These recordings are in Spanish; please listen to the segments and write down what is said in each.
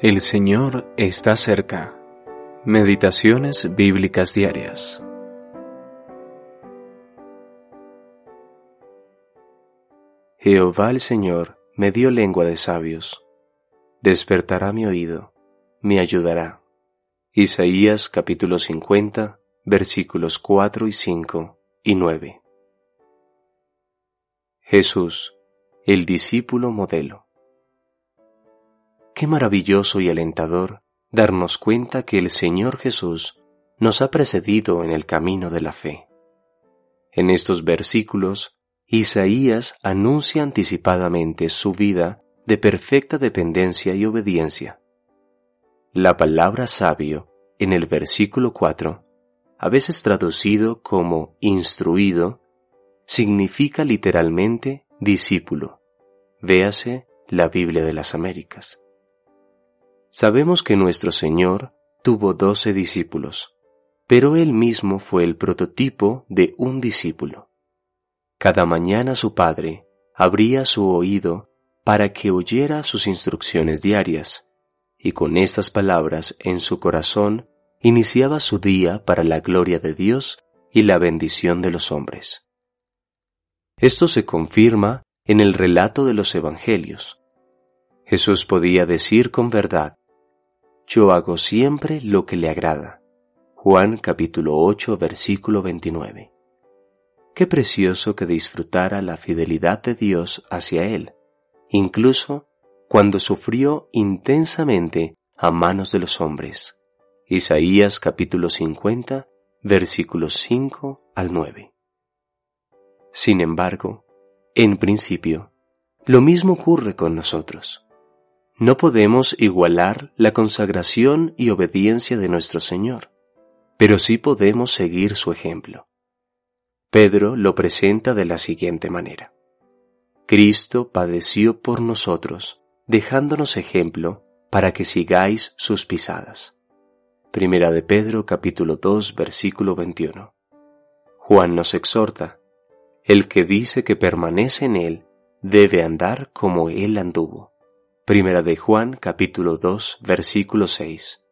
El Señor está cerca. Meditaciones bíblicas diarias. Jehová el Señor me dio lengua de sabios. Despertará mi oído, me ayudará. Isaías capítulo 50, versículos 4 y 5 y 9. Jesús, el discípulo modelo. Qué maravilloso y alentador darnos cuenta que el Señor Jesús nos ha precedido en el camino de la fe. En estos versículos, Isaías anuncia anticipadamente su vida de perfecta dependencia y obediencia. La palabra sabio, en el versículo 4, a veces traducido como instruido, significa literalmente discípulo. Véase la Biblia de las Américas. Sabemos que nuestro Señor tuvo doce discípulos, pero Él mismo fue el prototipo de un discípulo. Cada mañana su Padre abría su oído para que oyera sus instrucciones diarias, y con estas palabras en su corazón iniciaba su día para la gloria de Dios y la bendición de los hombres. Esto se confirma en el relato de los Evangelios. Jesús podía decir con verdad, yo hago siempre lo que le agrada. Juan capítulo 8 versículo 29. Qué precioso que disfrutara la fidelidad de Dios hacia él, incluso cuando sufrió intensamente a manos de los hombres. Isaías capítulo 50 versículos 5 al 9. Sin embargo, en principio, lo mismo ocurre con nosotros. No podemos igualar la consagración y obediencia de nuestro Señor, pero sí podemos seguir su ejemplo. Pedro lo presenta de la siguiente manera. Cristo padeció por nosotros, dejándonos ejemplo para que sigáis sus pisadas. Primera de Pedro capítulo 2 versículo 21. Juan nos exhorta, el que dice que permanece en él debe andar como él anduvo. Primera de Juan capítulo 2 versículo 6.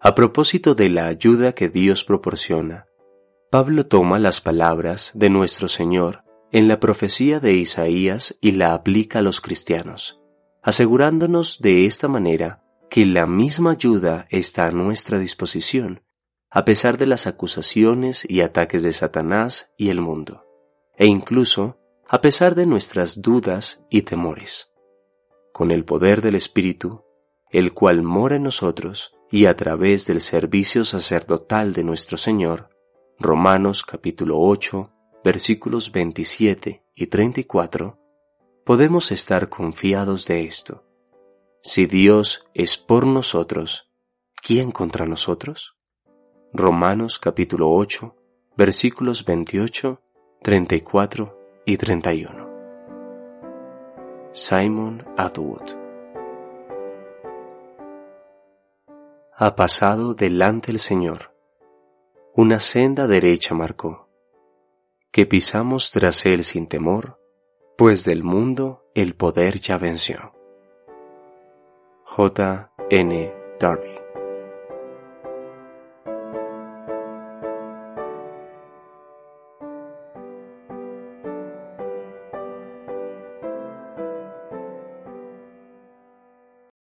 A propósito de la ayuda que Dios proporciona, Pablo toma las palabras de nuestro Señor en la profecía de Isaías y la aplica a los cristianos, asegurándonos de esta manera que la misma ayuda está a nuestra disposición, a pesar de las acusaciones y ataques de Satanás y el mundo, e incluso a pesar de nuestras dudas y temores con el poder del Espíritu, el cual mora en nosotros y a través del servicio sacerdotal de nuestro Señor, Romanos capítulo 8, versículos 27 y 34, podemos estar confiados de esto. Si Dios es por nosotros, ¿quién contra nosotros? Romanos capítulo 8, versículos 28, 34 y 31. Simon Atwood. Ha pasado delante el Señor, una senda derecha marcó, que pisamos tras él sin temor, pues del mundo el poder ya venció. J. N. Darby